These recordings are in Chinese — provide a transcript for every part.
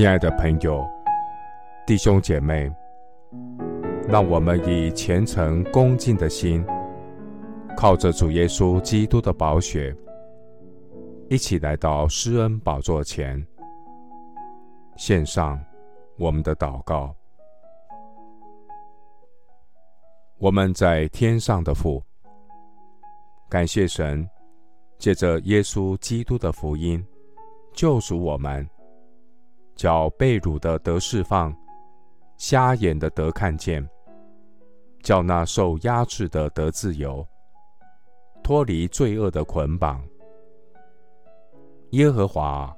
亲爱的朋友、弟兄姐妹，让我们以虔诚恭敬的心，靠着主耶稣基督的宝血，一起来到施恩宝座前，献上我们的祷告。我们在天上的父，感谢神，借着耶稣基督的福音，救赎我们。叫被辱的得释放，瞎眼的得看见，叫那受压制的得自由，脱离罪恶的捆绑。耶和华，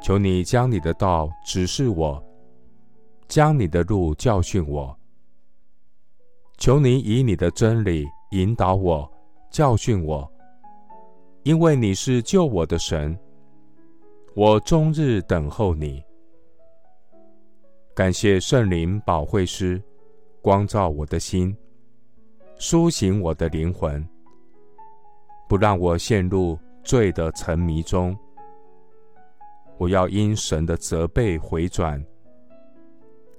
求你将你的道指示我，将你的路教训我。求你以你的真理引导我，教训我，因为你是救我的神。我终日等候你。感谢圣灵保惠师，光照我的心，苏醒我的灵魂，不让我陷入罪的沉迷中。我要因神的责备回转，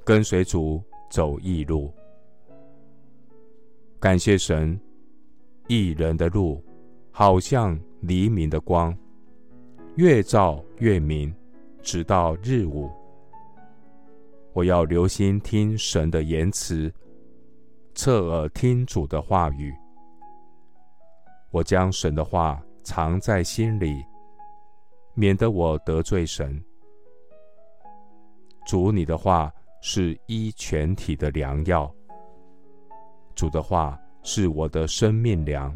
跟随主走义路。感谢神，义人的路好像黎明的光，越照越明，直到日午。我要留心听神的言辞，侧耳听主的话语。我将神的话藏在心里，免得我得罪神。主，你的话是医全体的良药。主的话是我的生命粮。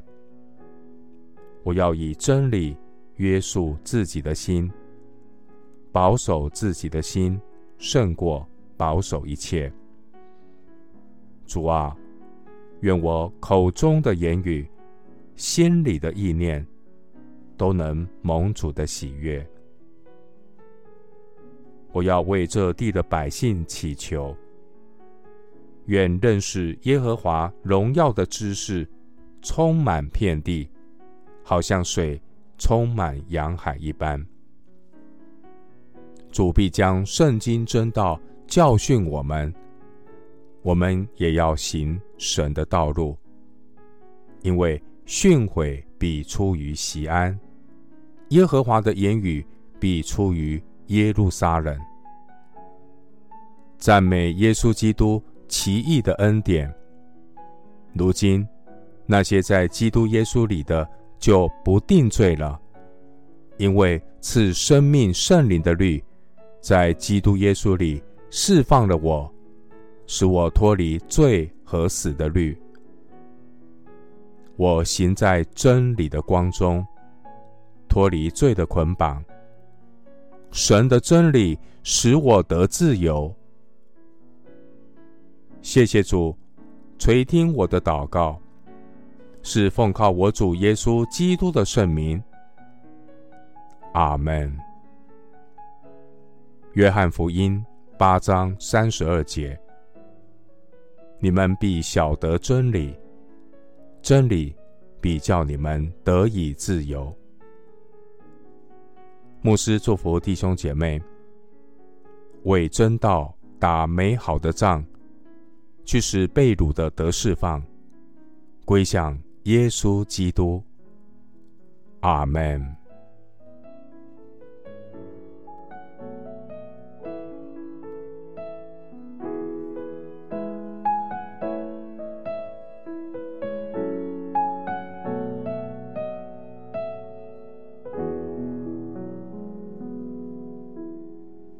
我要以真理约束自己的心，保守自己的心，胜过。保守一切，主啊，愿我口中的言语、心里的意念，都能蒙主的喜悦。我要为这地的百姓祈求，愿认识耶和华荣耀的知识充满遍地，好像水充满洋海一般。主必将圣经真道。教训我们，我们也要行神的道路，因为训诲必出于西安，耶和华的言语必出于耶路撒冷。赞美耶稣基督奇异的恩典。如今，那些在基督耶稣里的就不定罪了，因为赐生命圣灵的律在基督耶稣里。释放了我，使我脱离罪和死的律。我行在真理的光中，脱离罪的捆绑。神的真理使我得自由。谢谢主，垂听我的祷告，是奉靠我主耶稣基督的圣名。阿门。约翰福音。八章三十二节，你们必晓得真理，真理必叫你们得以自由。牧师祝福弟兄姐妹，为真道打美好的仗，去使被掳的得释放，归向耶稣基督。阿门。